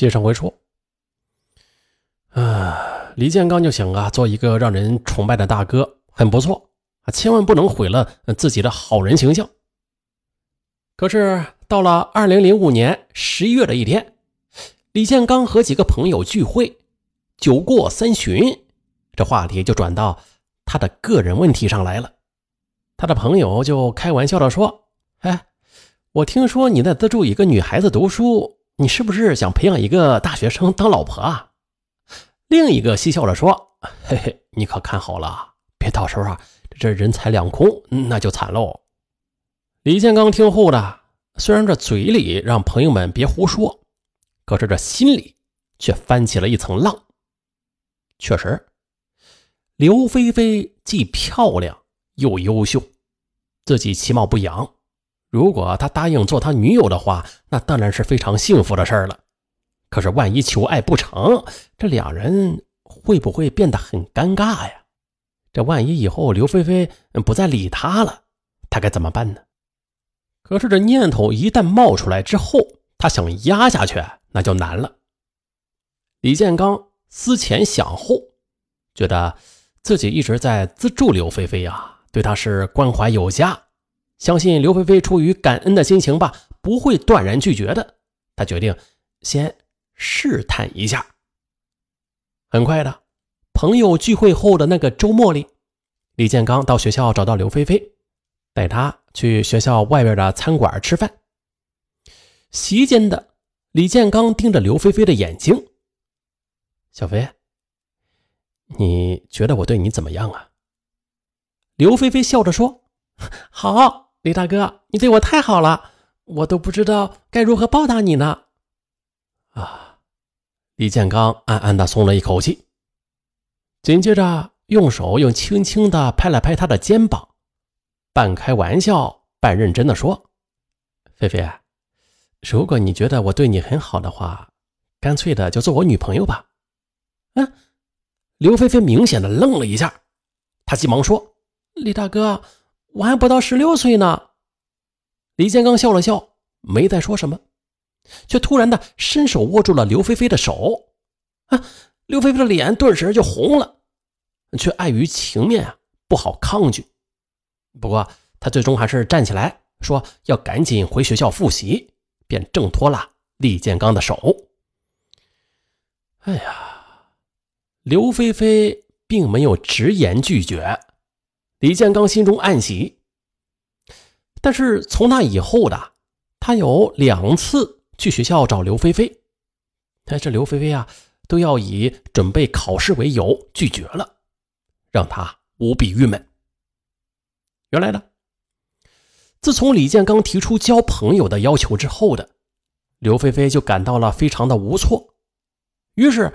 接上回说，啊，李建刚就想啊，做一个让人崇拜的大哥，很不错啊，千万不能毁了自己的好人形象。可是到了二零零五年十一月的一天，李建刚和几个朋友聚会，酒过三巡，这话题就转到他的个人问题上来了。他的朋友就开玩笑的说：“哎，我听说你在资助一个女孩子读书。”你是不是想培养一个大学生当老婆啊？另一个嬉笑着说：“嘿嘿，你可看好了，别到时候啊，这人财两空，那就惨喽。”李建刚听后的，虽然这嘴里让朋友们别胡说，可是这心里却翻起了一层浪。确实，刘菲菲既漂亮又优秀，自己其貌不扬。如果他答应做他女友的话，那当然是非常幸福的事儿了。可是万一求爱不成，这两人会不会变得很尴尬呀？这万一以后刘菲菲不再理他了，他该怎么办呢？可是这念头一旦冒出来之后，他想压下去那就难了。李建刚思前想后，觉得自己一直在资助刘菲菲呀，对她是关怀有加。相信刘菲菲出于感恩的心情吧，不会断然拒绝的。他决定先试探一下。很快的，朋友聚会后的那个周末里，李建刚到学校找到刘菲菲，带她去学校外边的餐馆吃饭。席间的李建刚盯着刘菲菲的眼睛：“小飞，你觉得我对你怎么样啊？”刘菲菲笑着说：“ 好。”李大哥，你对我太好了，我都不知道该如何报答你呢。啊！李建刚暗暗的松了一口气，紧接着用手又轻轻的拍了拍他的肩膀，半开玩笑半认真的说：“菲菲，如果你觉得我对你很好的话，干脆的就做我女朋友吧。”嗯，刘菲菲明显的愣了一下，她急忙说：“李大哥。”我还不到十六岁呢，李建刚笑了笑，没再说什么，却突然的伸手握住了刘菲菲的手。啊，刘菲菲的脸顿时就红了，却碍于情面啊，不好抗拒。不过她最终还是站起来说要赶紧回学校复习，便挣脱了李建刚的手。哎呀，刘菲菲并没有直言拒绝。李建刚心中暗喜，但是从那以后的，他有两次去学校找刘菲菲，但是刘菲菲啊，都要以准备考试为由拒绝了，让他无比郁闷。原来呢，自从李建刚提出交朋友的要求之后的，刘菲菲就感到了非常的无措，于是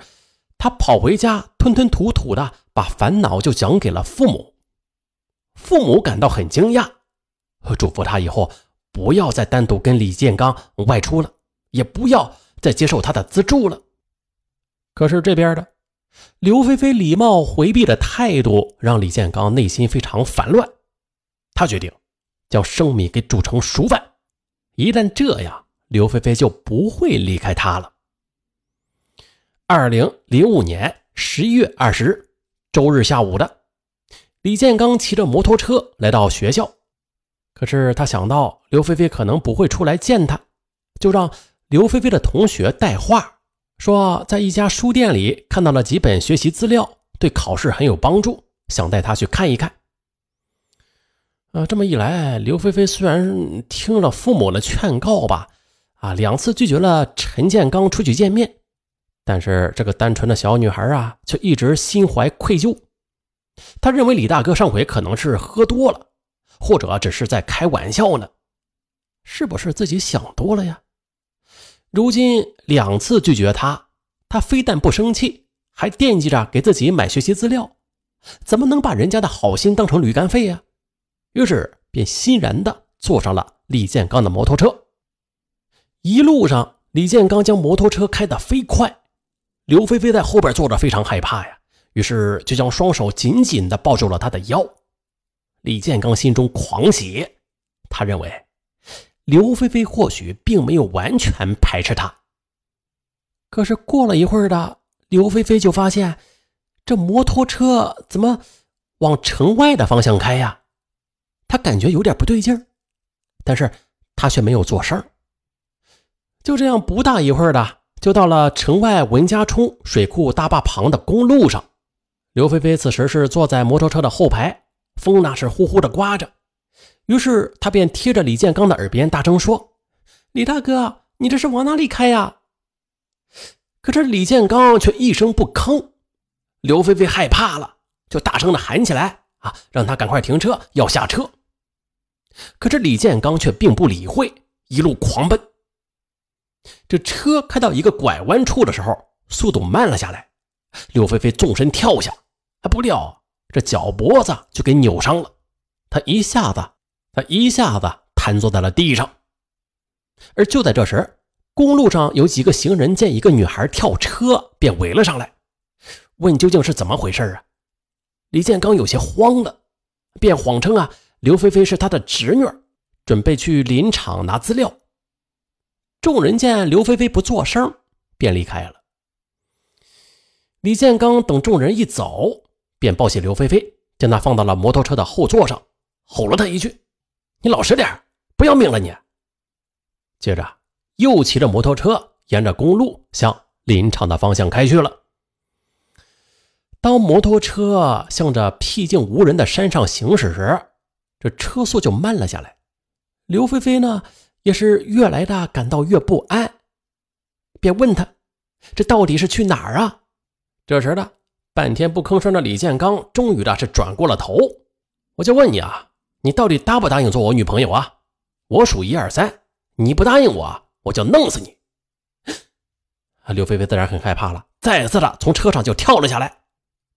他跑回家，吞吞吐吐的把烦恼就讲给了父母。父母感到很惊讶，嘱咐他以后不要再单独跟李建刚外出了，也不要再接受他的资助了。可是这边的刘菲菲礼貌回避的态度让李建刚内心非常烦乱，他决定将生米给煮成熟饭，一旦这样，刘菲菲就不会离开他了。二零零五年十一月二十日，周日下午的。李建刚骑着摩托车来到学校，可是他想到刘菲菲可能不会出来见他，就让刘菲菲的同学带话，说在一家书店里看到了几本学习资料，对考试很有帮助，想带他去看一看。啊，这么一来，刘菲菲虽然听了父母的劝告吧，啊，两次拒绝了陈建刚出去见面，但是这个单纯的小女孩啊，却一直心怀愧疚。他认为李大哥上回可能是喝多了，或者只是在开玩笑呢，是不是自己想多了呀？如今两次拒绝他，他非但不生气，还惦记着给自己买学习资料，怎么能把人家的好心当成驴肝肺呀？于是便欣然的坐上了李建刚的摩托车。一路上，李建刚将摩托车开得飞快，刘菲菲在后边坐着，非常害怕呀。于是就将双手紧紧地抱住了他的腰。李建刚心中狂喜，他认为刘菲菲或许并没有完全排斥他。可是过了一会儿的，刘菲菲就发现这摩托车怎么往城外的方向开呀？他感觉有点不对劲儿，但是他却没有做声。就这样，不大一会儿的，就到了城外文家冲水库大坝旁的公路上。刘菲菲此时是坐在摩托车的后排，风那是呼呼的刮着，于是她便贴着李建刚的耳边大声说：“李大哥，你这是往哪里开呀？”可这李建刚却一声不吭。刘菲菲害怕了，就大声的喊起来：“啊，让他赶快停车，要下车！”可是李建刚却并不理会，一路狂奔。这车开到一个拐弯处的时候，速度慢了下来。刘菲菲纵身跳下。还不料这脚脖子就给扭伤了，他一下子，他一下子瘫坐在了地上。而就在这时，公路上有几个行人见一个女孩跳车，便围了上来，问究竟是怎么回事啊？李建刚有些慌了，便谎称啊，刘菲菲是他的侄女，准备去林场拿资料。众人见刘菲菲不作声，便离开了。李建刚等众人一走。便抱起刘菲菲，将她放到了摩托车的后座上，吼了她一句：“你老实点，不要命了你！”接着又骑着摩托车沿着公路向林场的方向开去了。当摩托车向着僻静无人的山上行驶时，这车速就慢了下来。刘菲菲呢，也是越来的感到越不安，便问他：“这到底是去哪儿啊？”这时的。半天不吭声的李建刚，终于的是转过了头。我就问你啊，你到底答不答应做我女朋友啊？我数一二三，你不答应我，我就弄死你！刘菲菲自然很害怕了，再次的从车上就跳了下来，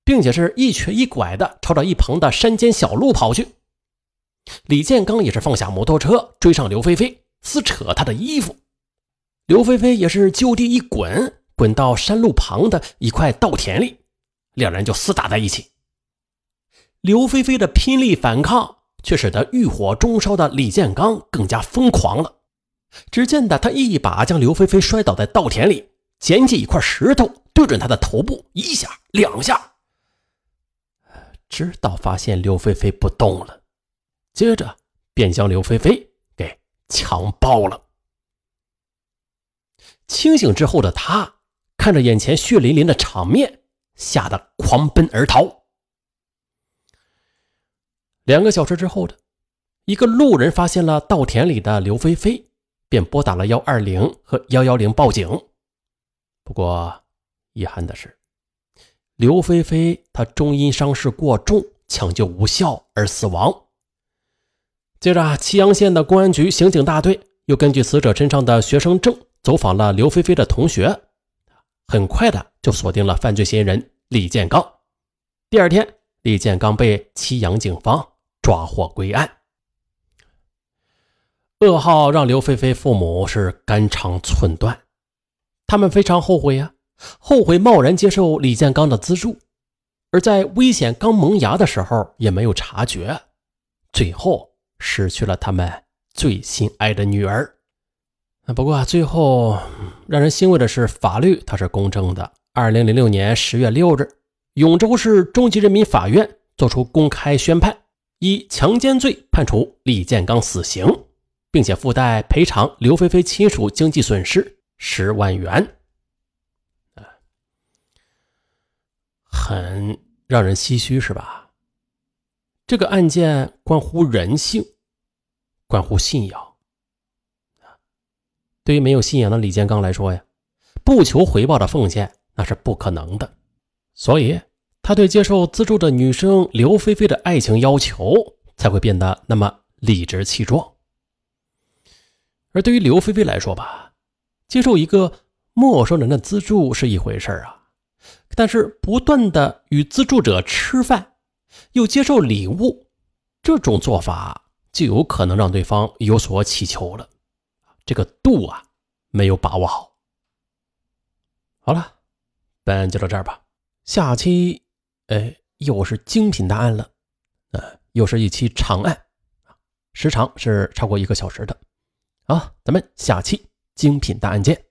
并且是一瘸一拐的朝着一旁的山间小路跑去。李建刚也是放下摩托车，追上刘菲菲，撕扯她的衣服。刘菲菲也是就地一滚，滚到山路旁的一块稻田里。两人就厮打在一起。刘菲菲的拼力反抗，却使得欲火中烧的李建刚更加疯狂了。只见得他一把将刘菲菲摔倒在稻田里，捡起一块石头对准她的头部一下两下，直到发现刘菲菲不动了，接着便将刘菲菲给强暴了。清醒之后的他，看着眼前血淋淋的场面。吓得狂奔而逃。两个小时之后的，一个路人发现了稻田里的刘菲菲，便拨打了幺二零和幺幺零报警。不过，遗憾的是，刘菲菲她终因伤势过重，抢救无效而死亡。接着，祁阳县的公安局刑警大队又根据死者身上的学生证，走访了刘菲菲的同学。很快的就锁定了犯罪嫌疑人李建刚。第二天，李建刚被祁阳警方抓获归案。噩耗让刘菲菲父母是肝肠寸断，他们非常后悔呀，后悔贸然接受李建刚的资助，而在危险刚萌芽的时候也没有察觉，最后失去了他们最心爱的女儿。不过最后让人欣慰的是，法律它是公正的。二零零六年十月六日，永州市中级人民法院作出公开宣判，以强奸罪判处李建刚死刑，并且附带赔偿刘菲菲亲属经济损失十万元。很让人唏嘘，是吧？这个案件关乎人性，关乎信仰。对于没有信仰的李建刚来说呀，不求回报的奉献那是不可能的，所以他对接受资助的女生刘菲菲的爱情要求才会变得那么理直气壮。而对于刘菲菲来说吧，接受一个陌生人的资助是一回事啊，但是不断的与资助者吃饭，又接受礼物，这种做法就有可能让对方有所乞求了。这个度啊，没有把握好。好了，本案就到这儿吧。下期，哎，又是精品大案了，呃，又是一期长案，时长是超过一个小时的。好，咱们下期精品大案见。